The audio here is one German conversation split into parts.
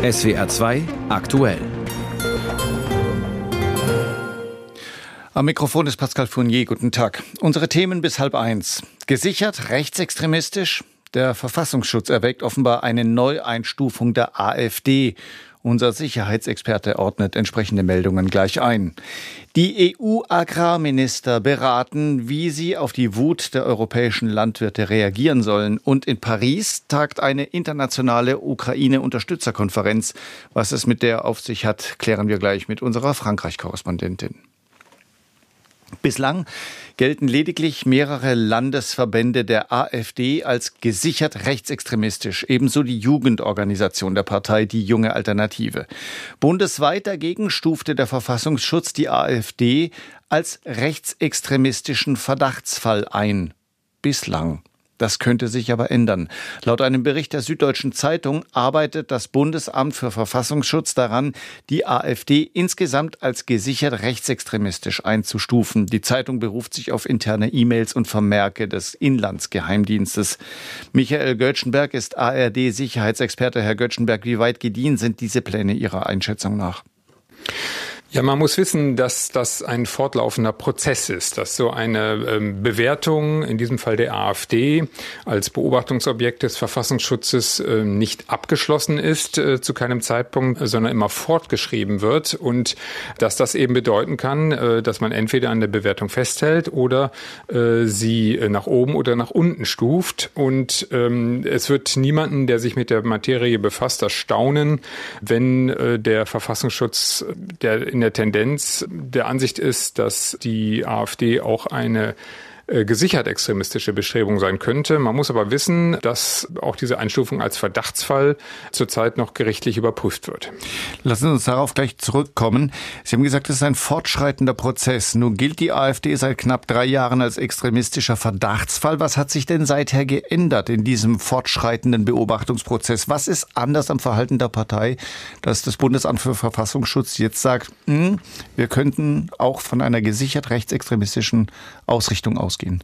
SWR 2 aktuell. Am Mikrofon ist Pascal Fournier. Guten Tag. Unsere Themen bis halb eins. Gesichert rechtsextremistisch? Der Verfassungsschutz erwägt offenbar eine Neueinstufung der AfD. Unser Sicherheitsexperte ordnet entsprechende Meldungen gleich ein. Die EU-Agrarminister beraten, wie sie auf die Wut der europäischen Landwirte reagieren sollen. Und in Paris tagt eine internationale Ukraine-Unterstützerkonferenz. Was es mit der auf sich hat, klären wir gleich mit unserer Frankreich-Korrespondentin. Bislang gelten lediglich mehrere Landesverbände der AfD als gesichert rechtsextremistisch, ebenso die Jugendorganisation der Partei Die Junge Alternative. Bundesweit dagegen stufte der Verfassungsschutz die AfD als rechtsextremistischen Verdachtsfall ein. Bislang. Das könnte sich aber ändern. Laut einem Bericht der Süddeutschen Zeitung arbeitet das Bundesamt für Verfassungsschutz daran, die AfD insgesamt als gesichert rechtsextremistisch einzustufen. Die Zeitung beruft sich auf interne E-Mails und Vermerke des Inlandsgeheimdienstes. Michael Göttschenberg ist ARD-Sicherheitsexperte. Herr Göttschenberg, wie weit gediehen sind diese Pläne Ihrer Einschätzung nach? Ja, man muss wissen, dass das ein fortlaufender Prozess ist, dass so eine ähm, Bewertung, in diesem Fall der AfD, als Beobachtungsobjekt des Verfassungsschutzes äh, nicht abgeschlossen ist äh, zu keinem Zeitpunkt, sondern immer fortgeschrieben wird. Und dass das eben bedeuten kann, äh, dass man entweder an der Bewertung festhält oder äh, sie nach oben oder nach unten stuft. Und ähm, es wird niemanden, der sich mit der Materie befasst, erstaunen, wenn der Verfassungsschutz, der in der Tendenz der Ansicht ist, dass die AfD auch eine gesichert extremistische Bestrebung sein könnte. Man muss aber wissen, dass auch diese Einstufung als Verdachtsfall zurzeit noch gerichtlich überprüft wird. Lassen Sie uns darauf gleich zurückkommen. Sie haben gesagt, es ist ein fortschreitender Prozess. Nun gilt die AfD seit knapp drei Jahren als extremistischer Verdachtsfall. Was hat sich denn seither geändert in diesem fortschreitenden Beobachtungsprozess? Was ist anders am Verhalten der Partei, dass das Bundesamt für Verfassungsschutz jetzt sagt, hm, wir könnten auch von einer gesichert rechtsextremistischen Ausrichtung ausgehen? Ausgehen?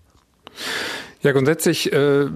Ja, grundsätzlich äh,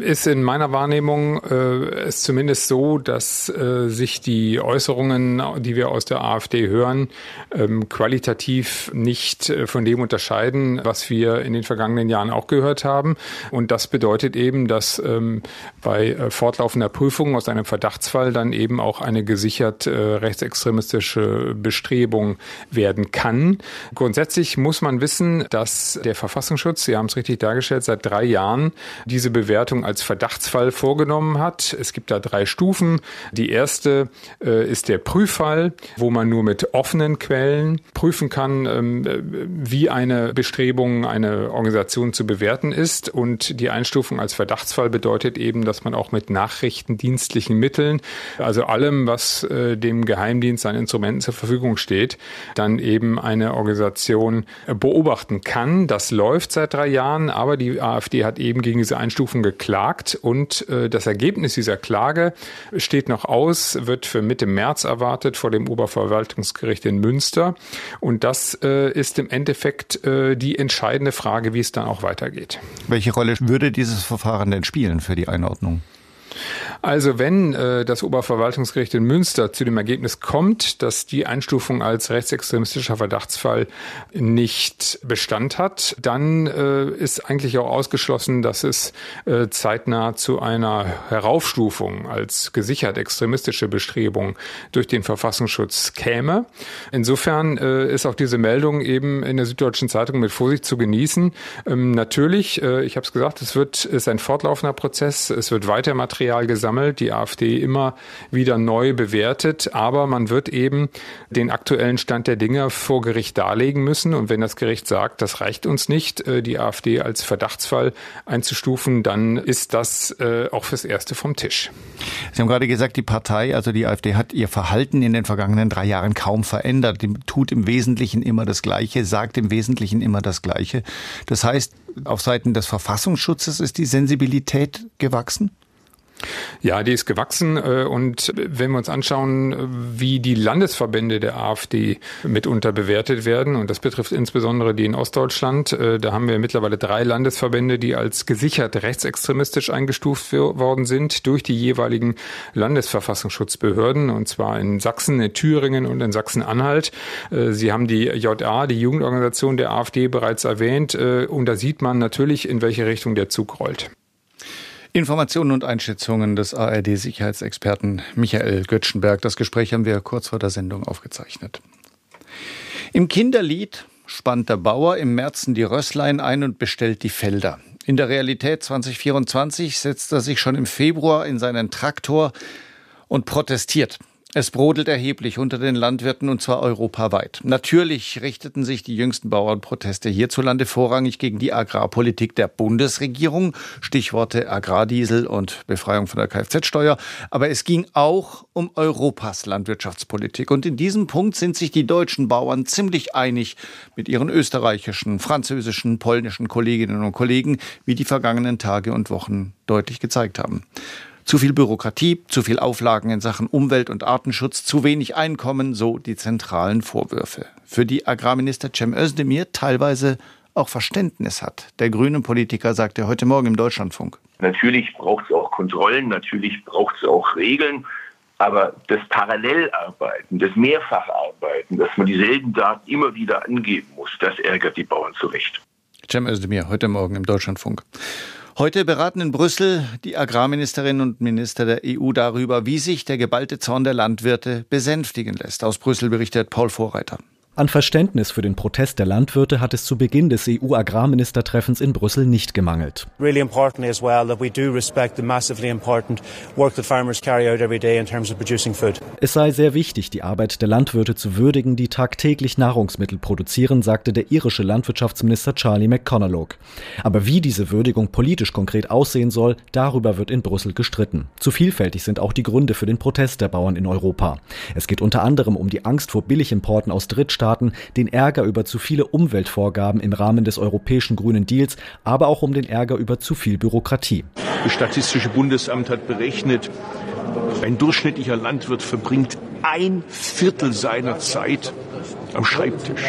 ist in meiner Wahrnehmung äh, es zumindest so, dass äh, sich die Äußerungen, die wir aus der AfD hören, ähm, qualitativ nicht äh, von dem unterscheiden, was wir in den vergangenen Jahren auch gehört haben. Und das bedeutet eben, dass ähm, bei äh, fortlaufender Prüfung aus einem Verdachtsfall dann eben auch eine gesichert äh, rechtsextremistische Bestrebung werden kann. Grundsätzlich muss man wissen, dass der Verfassungsschutz, Sie haben es richtig dargestellt, seit drei Jahren diese Bewertung als Verdachtsfall vorgenommen hat. Es gibt da drei Stufen. Die erste äh, ist der Prüffall, wo man nur mit offenen Quellen prüfen kann, ähm, wie eine Bestrebung, eine Organisation zu bewerten ist. Und die Einstufung als Verdachtsfall bedeutet eben, dass man auch mit nachrichtendienstlichen Mitteln, also allem, was äh, dem Geheimdienst an Instrumenten zur Verfügung steht, dann eben eine Organisation beobachten kann. Das läuft seit drei Jahren, aber die AfD hat eben gegen diese Einstufung geklagt und äh, das Ergebnis dieser Klage steht noch aus, wird für Mitte März erwartet vor dem Oberverwaltungsgericht in Münster. Und das äh, ist im Endeffekt äh, die entscheidende Frage, wie es dann auch weitergeht. Welche Rolle würde dieses Verfahren denn spielen für die Einordnung? Also wenn äh, das Oberverwaltungsgericht in Münster zu dem Ergebnis kommt, dass die Einstufung als rechtsextremistischer Verdachtsfall nicht Bestand hat, dann äh, ist eigentlich auch ausgeschlossen, dass es äh, zeitnah zu einer Heraufstufung als gesichert extremistische Bestrebung durch den Verfassungsschutz käme. Insofern äh, ist auch diese Meldung eben in der Süddeutschen Zeitung mit Vorsicht zu genießen. Ähm, natürlich, äh, ich habe es gesagt, es wird ist ein fortlaufender Prozess, es wird weiter Material gesammelt gesammelt, die AfD immer wieder neu bewertet, aber man wird eben den aktuellen Stand der Dinge vor Gericht darlegen müssen und wenn das Gericht sagt, das reicht uns nicht, äh, die AfD als Verdachtsfall einzustufen, dann ist das äh, auch fürs Erste vom Tisch. Sie haben gerade gesagt, die Partei, also die AfD, hat ihr Verhalten in den vergangenen drei Jahren kaum verändert. Die tut im Wesentlichen immer das Gleiche, sagt im Wesentlichen immer das Gleiche. Das heißt, auf Seiten des Verfassungsschutzes ist die Sensibilität gewachsen? Ja, die ist gewachsen äh, und wenn wir uns anschauen, wie die Landesverbände der AfD mitunter bewertet werden, und das betrifft insbesondere die in Ostdeutschland, äh, da haben wir mittlerweile drei Landesverbände, die als gesichert rechtsextremistisch eingestuft worden sind durch die jeweiligen Landesverfassungsschutzbehörden, und zwar in Sachsen, in Thüringen und in Sachsen-Anhalt. Äh, Sie haben die JA, die Jugendorganisation der AfD, bereits erwähnt, und da sieht man natürlich, in welche Richtung der Zug rollt. Informationen und Einschätzungen des ARD-Sicherheitsexperten Michael Göttschenberg. Das Gespräch haben wir kurz vor der Sendung aufgezeichnet. Im Kinderlied spannt der Bauer im Märzen die Rösslein ein und bestellt die Felder. In der Realität 2024 setzt er sich schon im Februar in seinen Traktor und protestiert. Es brodelt erheblich unter den Landwirten und zwar europaweit. Natürlich richteten sich die jüngsten Bauernproteste hierzulande vorrangig gegen die Agrarpolitik der Bundesregierung, Stichworte Agrardiesel und Befreiung von der Kfz-Steuer, aber es ging auch um Europas Landwirtschaftspolitik und in diesem Punkt sind sich die deutschen Bauern ziemlich einig mit ihren österreichischen, französischen, polnischen Kolleginnen und Kollegen, wie die vergangenen Tage und Wochen deutlich gezeigt haben. Zu viel Bürokratie, zu viel Auflagen in Sachen Umwelt- und Artenschutz, zu wenig Einkommen, so die zentralen Vorwürfe. Für die Agrarminister Cem Özdemir teilweise auch Verständnis hat. Der grünen Politiker sagte heute Morgen im Deutschlandfunk. Natürlich braucht es auch Kontrollen, natürlich braucht es auch Regeln. Aber das Parallelarbeiten, das Mehrfacharbeiten, dass man dieselben Daten immer wieder angeben muss, das ärgert die Bauern zu Recht. Cem Özdemir, heute Morgen im Deutschlandfunk. Heute beraten in Brüssel die Agrarministerinnen und Minister der EU darüber, wie sich der geballte Zorn der Landwirte besänftigen lässt. Aus Brüssel berichtet Paul Vorreiter. An Verständnis für den Protest der Landwirte hat es zu Beginn des EU-Agrarministertreffens in Brüssel nicht gemangelt. Really important as well that we do respect the massively important work that farmers carry out every day in terms of producing food. Es sei sehr wichtig, die Arbeit der Landwirte zu würdigen, die tagtäglich Nahrungsmittel produzieren, sagte der irische Landwirtschaftsminister Charlie McConnellogue. Aber wie diese Würdigung politisch konkret aussehen soll, darüber wird in Brüssel gestritten. Zu vielfältig sind auch die Gründe für den Protest der Bauern in Europa. Es geht unter anderem um die Angst vor Billigimporten aus Drittstaaten Mitgliedstaaten den Ärger über zu viele Umweltvorgaben im Rahmen des europäischen Grünen Deals, aber auch um den Ärger über zu viel Bürokratie. Das Statistische Bundesamt hat berechnet, ein durchschnittlicher Landwirt verbringt ein Viertel seiner Zeit am Schreibtisch.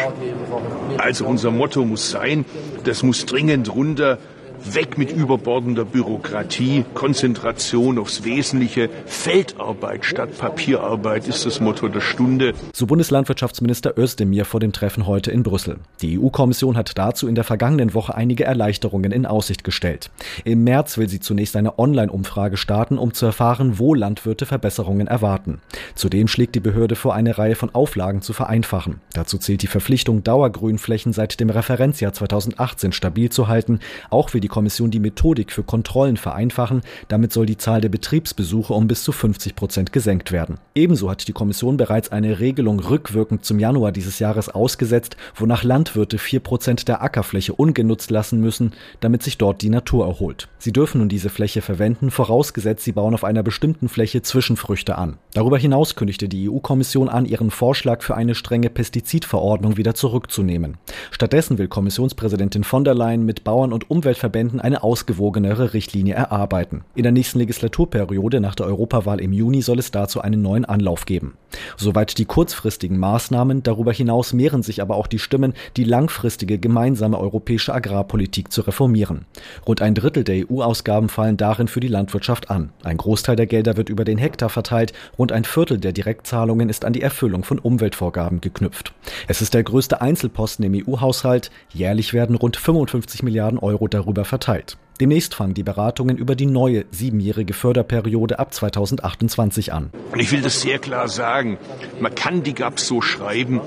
Also unser Motto muss sein, das muss dringend runter Weg mit überbordender Bürokratie, Konzentration aufs Wesentliche, Feldarbeit statt Papierarbeit ist das Motto der Stunde. So Bundeslandwirtschaftsminister Özdemir vor dem Treffen heute in Brüssel. Die EU-Kommission hat dazu in der vergangenen Woche einige Erleichterungen in Aussicht gestellt. Im März will sie zunächst eine Online-Umfrage starten, um zu erfahren, wo Landwirte Verbesserungen erwarten. Zudem schlägt die Behörde vor, eine Reihe von Auflagen zu vereinfachen. Dazu zählt die Verpflichtung, Dauergrünflächen seit dem Referenzjahr 2018 stabil zu halten, auch will die Kommission die Methodik für Kontrollen vereinfachen. Damit soll die Zahl der Betriebsbesuche um bis zu 50 Prozent gesenkt werden. Ebenso hat die Kommission bereits eine Regelung rückwirkend zum Januar dieses Jahres ausgesetzt, wonach Landwirte vier Prozent der Ackerfläche ungenutzt lassen müssen, damit sich dort die Natur erholt. Sie dürfen nun diese Fläche verwenden, vorausgesetzt sie bauen auf einer bestimmten Fläche Zwischenfrüchte an. Darüber hinaus kündigte die EU-Kommission an, ihren Vorschlag für eine strenge Pestizidverordnung wieder zurückzunehmen. Stattdessen will Kommissionspräsidentin von der Leyen mit Bauern und Umweltverbänden Verbänden eine ausgewogenere Richtlinie erarbeiten. In der nächsten Legislaturperiode nach der Europawahl im Juni soll es dazu einen neuen Anlauf geben. Soweit die kurzfristigen Maßnahmen, darüber hinaus mehren sich aber auch die Stimmen, die langfristige gemeinsame europäische Agrarpolitik zu reformieren. Rund ein Drittel der EU-Ausgaben fallen darin für die Landwirtschaft an. Ein Großteil der Gelder wird über den Hektar verteilt, rund ein Viertel der Direktzahlungen ist an die Erfüllung von Umweltvorgaben geknüpft. Es ist der größte Einzelposten im EU-Haushalt. Jährlich werden rund 55 Milliarden Euro darüber verteilt. Demnächst fangen die Beratungen über die neue siebenjährige Förderperiode ab 2028 an. Ich will das sehr klar sagen. Man kann die GAP so schreiben,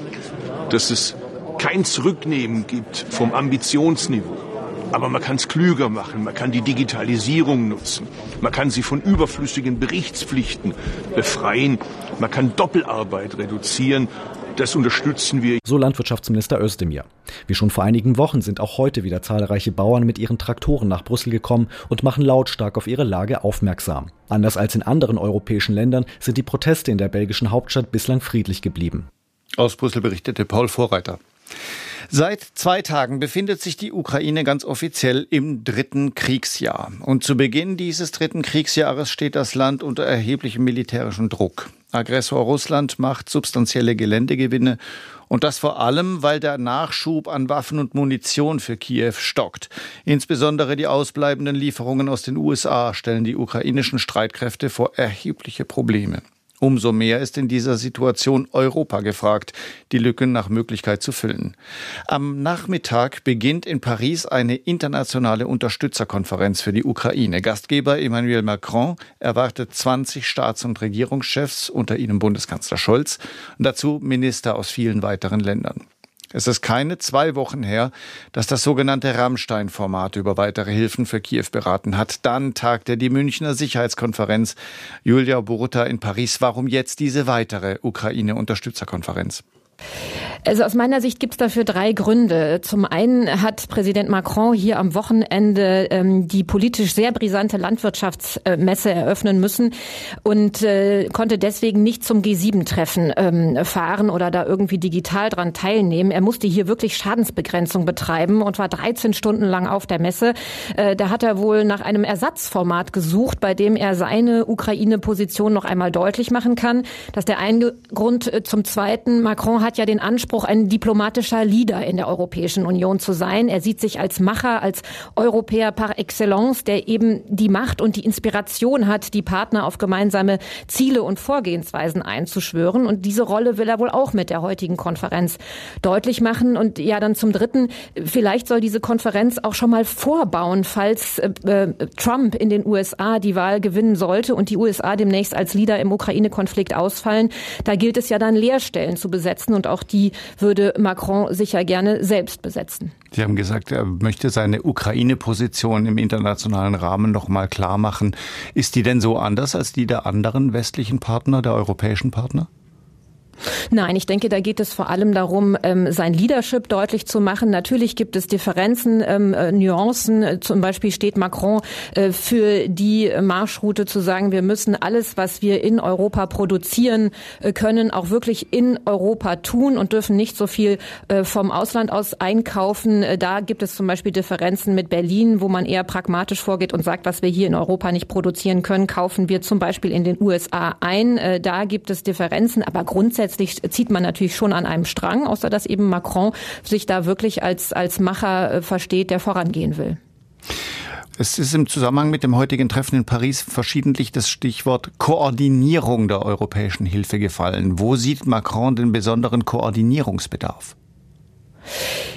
dass es kein Zurücknehmen gibt vom Ambitionsniveau. Aber man kann es klüger machen, man kann die Digitalisierung nutzen, man kann sie von überflüssigen Berichtspflichten befreien, man kann Doppelarbeit reduzieren das unterstützen wir. So Landwirtschaftsminister Özdemir. Wie schon vor einigen Wochen sind auch heute wieder zahlreiche Bauern mit ihren Traktoren nach Brüssel gekommen und machen lautstark auf ihre Lage aufmerksam. Anders als in anderen europäischen Ländern sind die Proteste in der belgischen Hauptstadt bislang friedlich geblieben. Aus Brüssel berichtete Paul Vorreiter. Seit zwei Tagen befindet sich die Ukraine ganz offiziell im dritten Kriegsjahr. Und zu Beginn dieses dritten Kriegsjahres steht das Land unter erheblichem militärischen Druck. Aggressor Russland macht substanzielle Geländegewinne und das vor allem, weil der Nachschub an Waffen und Munition für Kiew stockt. Insbesondere die ausbleibenden Lieferungen aus den USA stellen die ukrainischen Streitkräfte vor erhebliche Probleme. Umso mehr ist in dieser Situation Europa gefragt, die Lücken nach Möglichkeit zu füllen. Am Nachmittag beginnt in Paris eine internationale Unterstützerkonferenz für die Ukraine. Gastgeber Emmanuel Macron erwartet 20 Staats- und Regierungschefs, unter ihnen Bundeskanzler Scholz, und dazu Minister aus vielen weiteren Ländern. Es ist keine zwei Wochen her, dass das sogenannte Rammstein-Format über weitere Hilfen für Kiew beraten hat. Dann tagte die Münchner Sicherheitskonferenz Julia Boruta in Paris. Warum jetzt diese weitere Ukraine-Unterstützerkonferenz? Also aus meiner Sicht gibt es dafür drei Gründe. Zum einen hat Präsident Macron hier am Wochenende ähm, die politisch sehr brisante Landwirtschaftsmesse eröffnen müssen und äh, konnte deswegen nicht zum G7-Treffen ähm, fahren oder da irgendwie digital dran teilnehmen. Er musste hier wirklich Schadensbegrenzung betreiben und war 13 Stunden lang auf der Messe. Äh, da hat er wohl nach einem Ersatzformat gesucht, bei dem er seine Ukraine-Position noch einmal deutlich machen kann. Das ist der eine Grund. Äh, zum Zweiten, Macron hat ja den Anspruch, ein diplomatischer Leader in der Europäischen Union zu sein. Er sieht sich als Macher, als Europäer par excellence, der eben die Macht und die Inspiration hat, die Partner auf gemeinsame Ziele und Vorgehensweisen einzuschwören. Und diese Rolle will er wohl auch mit der heutigen Konferenz deutlich machen. Und ja, dann zum Dritten, vielleicht soll diese Konferenz auch schon mal vorbauen, falls äh, äh Trump in den USA die Wahl gewinnen sollte und die USA demnächst als Leader im Ukraine-Konflikt ausfallen. Da gilt es ja dann Leerstellen zu besetzen und auch die würde Macron sicher gerne selbst besetzen. Sie haben gesagt, er möchte seine Ukraine-Position im internationalen Rahmen noch mal klar machen. Ist die denn so anders als die der anderen westlichen Partner, der europäischen Partner? Nein, ich denke, da geht es vor allem darum, ähm, sein Leadership deutlich zu machen. Natürlich gibt es Differenzen, ähm, äh, Nuancen. Zum Beispiel steht Macron äh, für die Marschroute zu sagen, wir müssen alles, was wir in Europa produzieren äh, können, auch wirklich in Europa tun und dürfen nicht so viel vom Ausland aus einkaufen. Da gibt es zum Beispiel Differenzen mit Berlin, wo man eher pragmatisch vorgeht und sagt, was wir hier in Europa nicht produzieren können, kaufen wir zum Beispiel in den USA ein. Da gibt es Differenzen, aber grundsätzlich grundsätzlich zieht man natürlich schon an einem Strang, außer dass eben Macron sich da wirklich als, als Macher äh, versteht, der vorangehen will. Es ist im Zusammenhang mit dem heutigen Treffen in Paris verschiedentlich das Stichwort Koordinierung der europäischen Hilfe gefallen. Wo sieht Macron den besonderen Koordinierungsbedarf?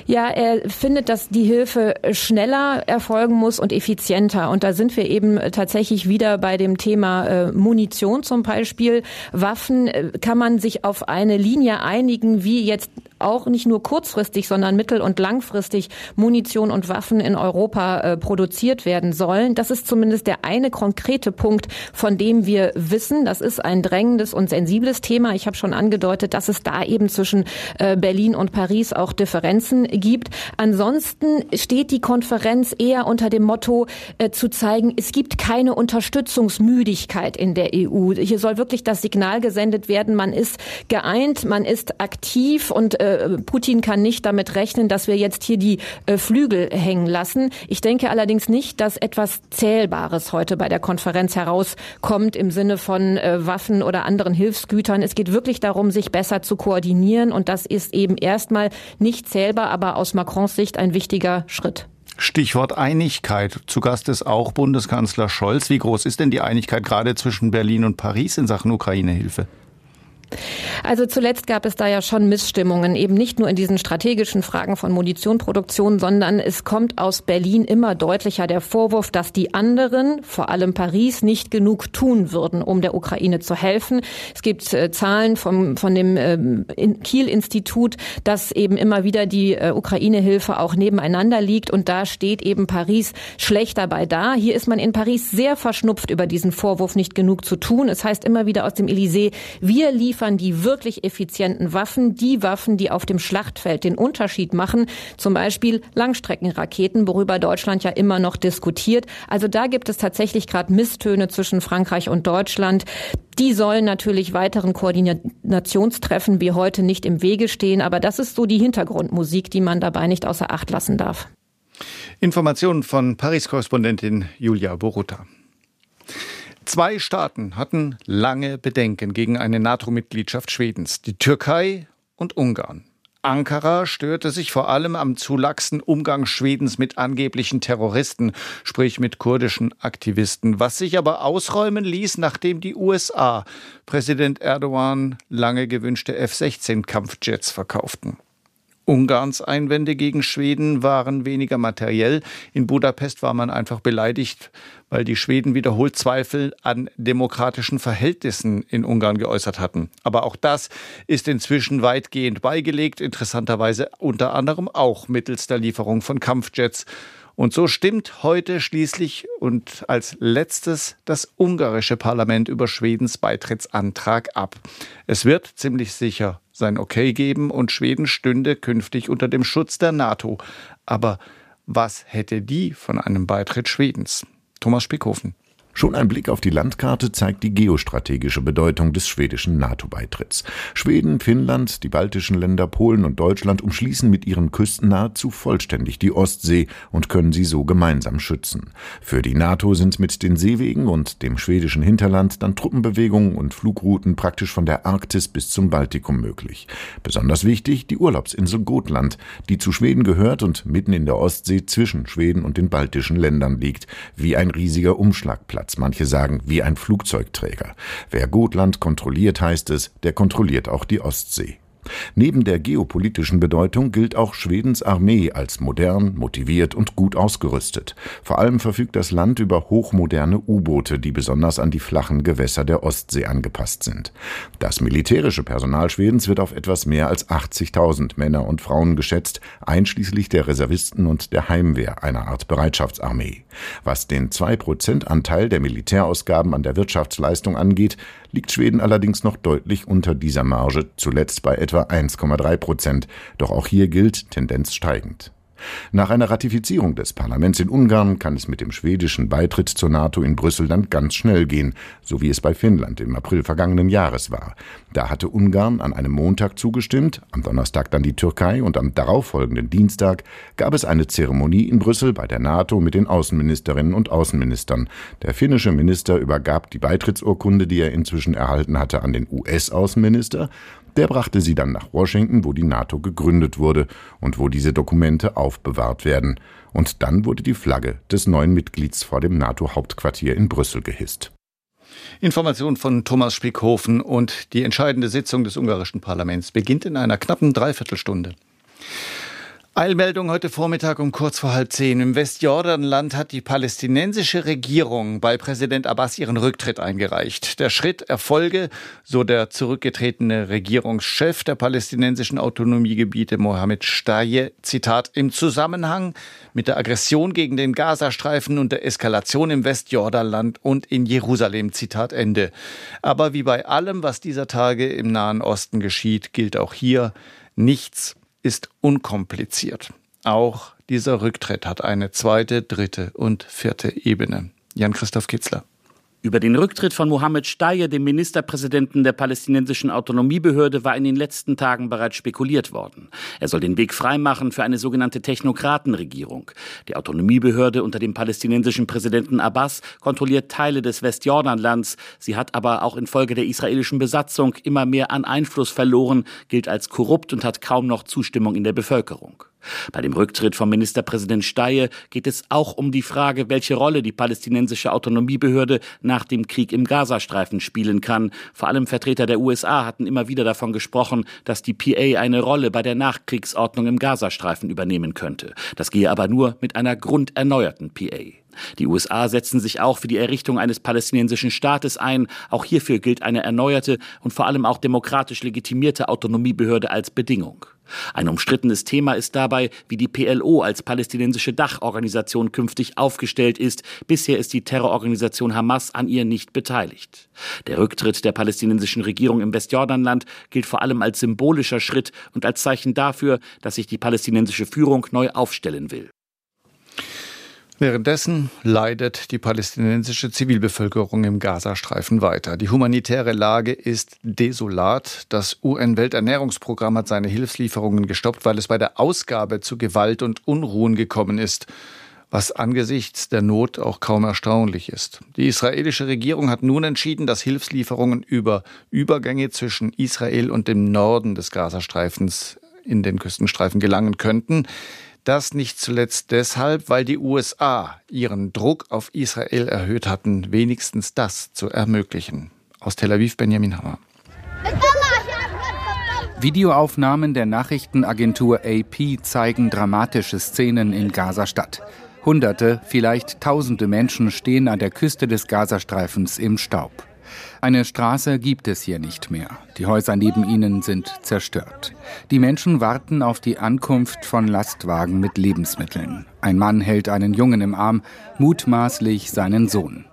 Ja, er findet, dass die Hilfe schneller erfolgen muss und effizienter. Und da sind wir eben tatsächlich wieder bei dem Thema äh, Munition zum Beispiel. Waffen äh, kann man sich auf eine Linie einigen, wie jetzt auch nicht nur kurzfristig, sondern mittel- und langfristig Munition und Waffen in Europa äh, produziert werden sollen. Das ist zumindest der eine konkrete Punkt, von dem wir wissen, das ist ein drängendes und sensibles Thema. Ich habe schon angedeutet, dass es da eben zwischen äh, Berlin und Paris auch Differenzen gibt. Ansonsten steht die Konferenz eher unter dem Motto äh, zu zeigen, es gibt keine Unterstützungsmüdigkeit in der EU. Hier soll wirklich das Signal gesendet werden, man ist geeint, man ist aktiv und äh, Putin kann nicht damit rechnen, dass wir jetzt hier die äh, Flügel hängen lassen. Ich denke allerdings nicht, dass etwas Zählbares heute bei der Konferenz herauskommt im Sinne von äh, Waffen oder anderen Hilfsgütern. Es geht wirklich darum, sich besser zu koordinieren und das ist eben erstmal nicht zählbar, aber aus Macrons Sicht ein wichtiger Schritt. Stichwort Einigkeit. Zu Gast ist auch Bundeskanzler Scholz. Wie groß ist denn die Einigkeit gerade zwischen Berlin und Paris in Sachen Ukraine-Hilfe? Also zuletzt gab es da ja schon Missstimmungen, eben nicht nur in diesen strategischen Fragen von Munitionproduktion, sondern es kommt aus Berlin immer deutlicher der Vorwurf, dass die anderen, vor allem Paris, nicht genug tun würden, um der Ukraine zu helfen. Es gibt äh, Zahlen vom, von dem äh, Kiel-Institut, dass eben immer wieder die äh, Ukraine-Hilfe auch nebeneinander liegt und da steht eben Paris schlecht dabei da. Hier ist man in Paris sehr verschnupft über diesen Vorwurf, nicht genug zu tun. Es heißt immer wieder aus dem Elysée, wir liefern die wirklich effizienten Waffen, die Waffen, die auf dem Schlachtfeld den Unterschied machen, zum Beispiel Langstreckenraketen, worüber Deutschland ja immer noch diskutiert. Also da gibt es tatsächlich gerade Misstöne zwischen Frankreich und Deutschland. Die sollen natürlich weiteren Koordinationstreffen wie heute nicht im Wege stehen, aber das ist so die Hintergrundmusik, die man dabei nicht außer Acht lassen darf. Informationen von Paris-Korrespondentin Julia Boruta. Zwei Staaten hatten lange Bedenken gegen eine NATO-Mitgliedschaft Schwedens, die Türkei und Ungarn. Ankara störte sich vor allem am zu laxen Umgang Schwedens mit angeblichen Terroristen, sprich mit kurdischen Aktivisten, was sich aber ausräumen ließ, nachdem die USA Präsident Erdogan lange gewünschte F-16 Kampfjets Ungarns Einwände gegen Schweden waren weniger materiell. In Budapest war man einfach beleidigt, weil die Schweden wiederholt Zweifel an demokratischen Verhältnissen in Ungarn geäußert hatten. Aber auch das ist inzwischen weitgehend beigelegt, interessanterweise unter anderem auch mittels der Lieferung von Kampfjets. Und so stimmt heute schließlich und als letztes das ungarische Parlament über Schwedens Beitrittsantrag ab. Es wird ziemlich sicher sein Okay geben und Schweden stünde künftig unter dem Schutz der NATO. Aber was hätte die von einem Beitritt Schwedens? Thomas Spickhofen. Schon ein Blick auf die Landkarte zeigt die geostrategische Bedeutung des schwedischen NATO-Beitritts. Schweden, Finnland, die baltischen Länder, Polen und Deutschland umschließen mit ihren Küsten nahezu vollständig die Ostsee und können sie so gemeinsam schützen. Für die NATO sind mit den Seewegen und dem schwedischen Hinterland dann Truppenbewegungen und Flugrouten praktisch von der Arktis bis zum Baltikum möglich. Besonders wichtig die Urlaubsinsel Gotland, die zu Schweden gehört und mitten in der Ostsee zwischen Schweden und den baltischen Ländern liegt, wie ein riesiger Umschlagplatz. Platz, manche sagen wie ein Flugzeugträger. Wer Gotland kontrolliert, heißt es, der kontrolliert auch die Ostsee. Neben der geopolitischen Bedeutung gilt auch Schwedens Armee als modern, motiviert und gut ausgerüstet. Vor allem verfügt das Land über hochmoderne U-Boote, die besonders an die flachen Gewässer der Ostsee angepasst sind. Das militärische Personal Schwedens wird auf etwas mehr als 80.000 Männer und Frauen geschätzt, einschließlich der Reservisten und der Heimwehr, einer Art Bereitschaftsarmee. Was den 2%-Anteil der Militärausgaben an der Wirtschaftsleistung angeht, liegt Schweden allerdings noch deutlich unter dieser Marge, zuletzt bei etwa 1,3 Prozent. Doch auch hier gilt Tendenz steigend. Nach einer Ratifizierung des Parlaments in Ungarn kann es mit dem schwedischen Beitritt zur NATO in Brüssel dann ganz schnell gehen, so wie es bei Finnland im April vergangenen Jahres war. Da hatte Ungarn an einem Montag zugestimmt, am Donnerstag dann die Türkei und am darauffolgenden Dienstag gab es eine Zeremonie in Brüssel bei der NATO mit den Außenministerinnen und Außenministern. Der finnische Minister übergab die Beitrittsurkunde, die er inzwischen erhalten hatte, an den US-Außenminister der brachte sie dann nach Washington, wo die NATO gegründet wurde und wo diese Dokumente aufbewahrt werden. Und dann wurde die Flagge des neuen Mitglieds vor dem NATO-Hauptquartier in Brüssel gehisst. Information von Thomas Spickhofen und die entscheidende Sitzung des ungarischen Parlaments beginnt in einer knappen Dreiviertelstunde. Eilmeldung heute Vormittag um kurz vor halb zehn. Im Westjordanland hat die palästinensische Regierung bei Präsident Abbas ihren Rücktritt eingereicht. Der Schritt erfolge, so der zurückgetretene Regierungschef der palästinensischen Autonomiegebiete Mohammed Staye, Zitat, im Zusammenhang mit der Aggression gegen den Gazastreifen und der Eskalation im Westjordanland und in Jerusalem, Zitat Ende. Aber wie bei allem, was dieser Tage im Nahen Osten geschieht, gilt auch hier nichts ist unkompliziert. Auch dieser Rücktritt hat eine zweite, dritte und vierte Ebene. Jan-Christoph Kitzler. Über den Rücktritt von Mohammed Staye, dem Ministerpräsidenten der palästinensischen Autonomiebehörde, war in den letzten Tagen bereits spekuliert worden. Er soll den Weg freimachen für eine sogenannte Technokratenregierung. Die Autonomiebehörde unter dem palästinensischen Präsidenten Abbas kontrolliert Teile des Westjordanlands. Sie hat aber auch infolge der israelischen Besatzung immer mehr an Einfluss verloren, gilt als korrupt und hat kaum noch Zustimmung in der Bevölkerung. Bei dem Rücktritt von Ministerpräsident Steyer geht es auch um die Frage, welche Rolle die palästinensische Autonomiebehörde nach dem Krieg im Gazastreifen spielen kann. Vor allem Vertreter der USA hatten immer wieder davon gesprochen, dass die PA eine Rolle bei der Nachkriegsordnung im Gazastreifen übernehmen könnte. Das gehe aber nur mit einer grunderneuerten PA. Die USA setzen sich auch für die Errichtung eines palästinensischen Staates ein. Auch hierfür gilt eine erneuerte und vor allem auch demokratisch legitimierte Autonomiebehörde als Bedingung. Ein umstrittenes Thema ist dabei, wie die PLO als palästinensische Dachorganisation künftig aufgestellt ist. Bisher ist die Terrororganisation Hamas an ihr nicht beteiligt. Der Rücktritt der palästinensischen Regierung im Westjordanland gilt vor allem als symbolischer Schritt und als Zeichen dafür, dass sich die palästinensische Führung neu aufstellen will. Währenddessen leidet die palästinensische Zivilbevölkerung im Gazastreifen weiter. Die humanitäre Lage ist desolat. Das UN-Welternährungsprogramm hat seine Hilfslieferungen gestoppt, weil es bei der Ausgabe zu Gewalt und Unruhen gekommen ist, was angesichts der Not auch kaum erstaunlich ist. Die israelische Regierung hat nun entschieden, dass Hilfslieferungen über Übergänge zwischen Israel und dem Norden des Gazastreifens in den Küstenstreifen gelangen könnten. Das nicht zuletzt deshalb, weil die USA ihren Druck auf Israel erhöht hatten, wenigstens das zu ermöglichen. Aus Tel Aviv Benjamin Hammer. Videoaufnahmen der Nachrichtenagentur AP zeigen dramatische Szenen in Gaza-Stadt. Hunderte, vielleicht tausende Menschen stehen an der Küste des Gazastreifens im Staub. Eine Straße gibt es hier nicht mehr. Die Häuser neben ihnen sind zerstört. Die Menschen warten auf die Ankunft von Lastwagen mit Lebensmitteln. Ein Mann hält einen Jungen im Arm, mutmaßlich seinen Sohn.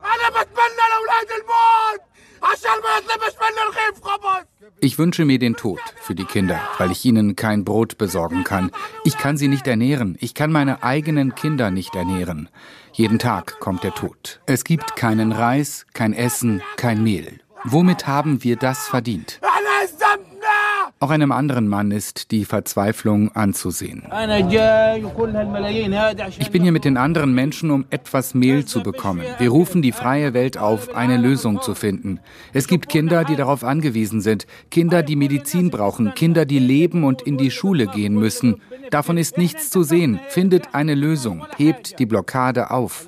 Ich wünsche mir den Tod für die Kinder, weil ich ihnen kein Brot besorgen kann. Ich kann sie nicht ernähren. Ich kann meine eigenen Kinder nicht ernähren. Jeden Tag kommt der Tod. Es gibt keinen Reis, kein Essen, kein Mehl. Womit haben wir das verdient? Auch einem anderen Mann ist die Verzweiflung anzusehen. Ich bin hier mit den anderen Menschen, um etwas Mehl zu bekommen. Wir rufen die freie Welt auf, eine Lösung zu finden. Es gibt Kinder, die darauf angewiesen sind, Kinder, die Medizin brauchen, Kinder, die leben und in die Schule gehen müssen. Davon ist nichts zu sehen. Findet eine Lösung. Hebt die Blockade auf.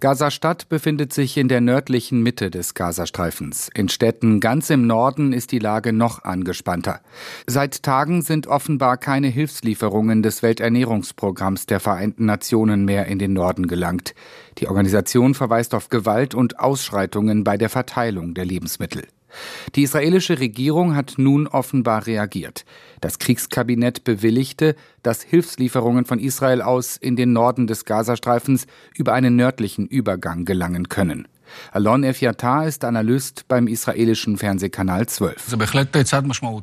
Gaza-Stadt befindet sich in der nördlichen Mitte des Gazastreifens. In Städten ganz im Norden ist die Lage angespannter. Seit Tagen sind offenbar keine Hilfslieferungen des Welternährungsprogramms der Vereinten Nationen mehr in den Norden gelangt. Die Organisation verweist auf Gewalt und Ausschreitungen bei der Verteilung der Lebensmittel. Die israelische Regierung hat nun offenbar reagiert. Das Kriegskabinett bewilligte, dass Hilfslieferungen von Israel aus in den Norden des Gazastreifens über einen nördlichen Übergang gelangen können. Alon Efyatar ist Analyst beim israelischen Fernsehkanal 12.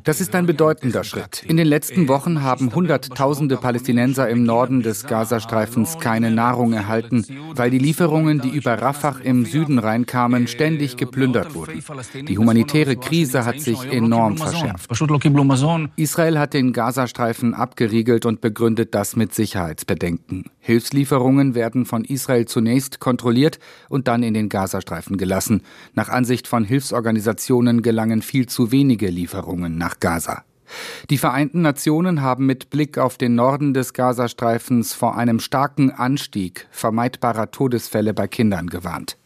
Das ist ein bedeutender Schritt. In den letzten Wochen haben Hunderttausende Palästinenser im Norden des Gazastreifens keine Nahrung erhalten, weil die Lieferungen, die über Rafah im Süden reinkamen, ständig geplündert wurden. Die humanitäre Krise hat sich enorm verschärft. Israel hat den Gazastreifen abgeriegelt und begründet das mit Sicherheitsbedenken. Hilfslieferungen werden von Israel zunächst kontrolliert und dann in den Gazastreifen gelassen. Nach Ansicht von Hilfsorganisationen gelangen viel zu wenige Lieferungen nach Gaza. Die Vereinten Nationen haben mit Blick auf den Norden des Gazastreifens vor einem starken Anstieg vermeidbarer Todesfälle bei Kindern gewarnt.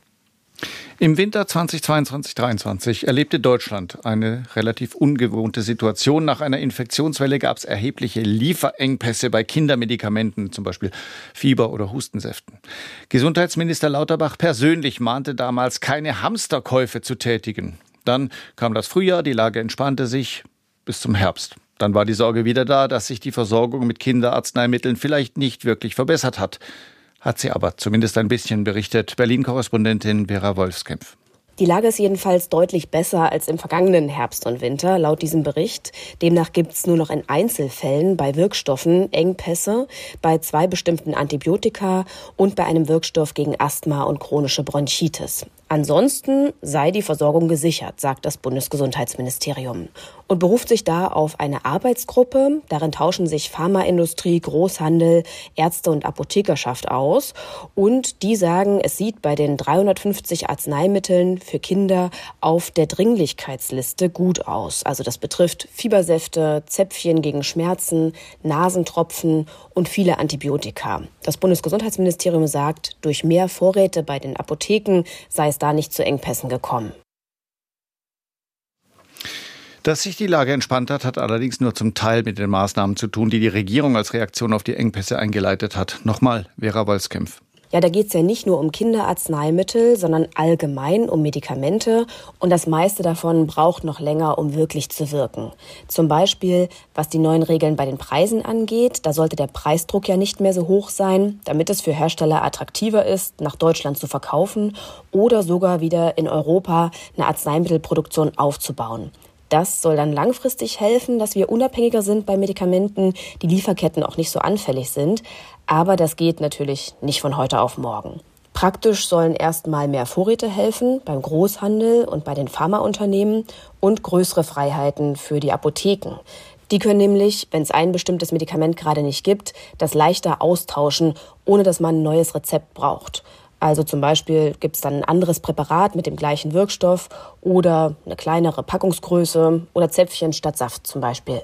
Im Winter 2022-23 erlebte Deutschland eine relativ ungewohnte Situation. Nach einer Infektionswelle gab es erhebliche Lieferengpässe bei Kindermedikamenten, zum Beispiel Fieber- oder Hustensäften. Gesundheitsminister Lauterbach persönlich mahnte damals, keine Hamsterkäufe zu tätigen. Dann kam das Frühjahr, die Lage entspannte sich bis zum Herbst. Dann war die Sorge wieder da, dass sich die Versorgung mit Kinderarzneimitteln vielleicht nicht wirklich verbessert hat hat sie aber zumindest ein bisschen berichtet. Berlin-Korrespondentin Vera Wolfskämpf. Die Lage ist jedenfalls deutlich besser als im vergangenen Herbst und Winter, laut diesem Bericht. Demnach gibt es nur noch in Einzelfällen bei Wirkstoffen Engpässe, bei zwei bestimmten Antibiotika und bei einem Wirkstoff gegen Asthma und chronische Bronchitis. Ansonsten sei die Versorgung gesichert, sagt das Bundesgesundheitsministerium und beruft sich da auf eine Arbeitsgruppe. Darin tauschen sich Pharmaindustrie, Großhandel, Ärzte und Apothekerschaft aus. Und die sagen, es sieht bei den 350 Arzneimitteln für Kinder auf der Dringlichkeitsliste gut aus. Also das betrifft Fiebersäfte, Zäpfchen gegen Schmerzen, Nasentropfen und viele Antibiotika. Das Bundesgesundheitsministerium sagt, durch mehr Vorräte bei den Apotheken sei es da nicht zu Engpässen gekommen. Dass sich die Lage entspannt hat, hat allerdings nur zum Teil mit den Maßnahmen zu tun, die die Regierung als Reaktion auf die Engpässe eingeleitet hat. Nochmal, Vera Wolfskämpf. Ja, da geht es ja nicht nur um Kinderarzneimittel, sondern allgemein um Medikamente. Und das meiste davon braucht noch länger, um wirklich zu wirken. Zum Beispiel, was die neuen Regeln bei den Preisen angeht. Da sollte der Preisdruck ja nicht mehr so hoch sein, damit es für Hersteller attraktiver ist, nach Deutschland zu verkaufen oder sogar wieder in Europa eine Arzneimittelproduktion aufzubauen. Das soll dann langfristig helfen, dass wir unabhängiger sind bei Medikamenten, die Lieferketten auch nicht so anfällig sind. Aber das geht natürlich nicht von heute auf morgen. Praktisch sollen erstmal mehr Vorräte helfen beim Großhandel und bei den Pharmaunternehmen und größere Freiheiten für die Apotheken. Die können nämlich, wenn es ein bestimmtes Medikament gerade nicht gibt, das leichter austauschen, ohne dass man ein neues Rezept braucht. Also zum Beispiel gibt es dann ein anderes Präparat mit dem gleichen Wirkstoff oder eine kleinere Packungsgröße oder Zäpfchen statt Saft zum Beispiel.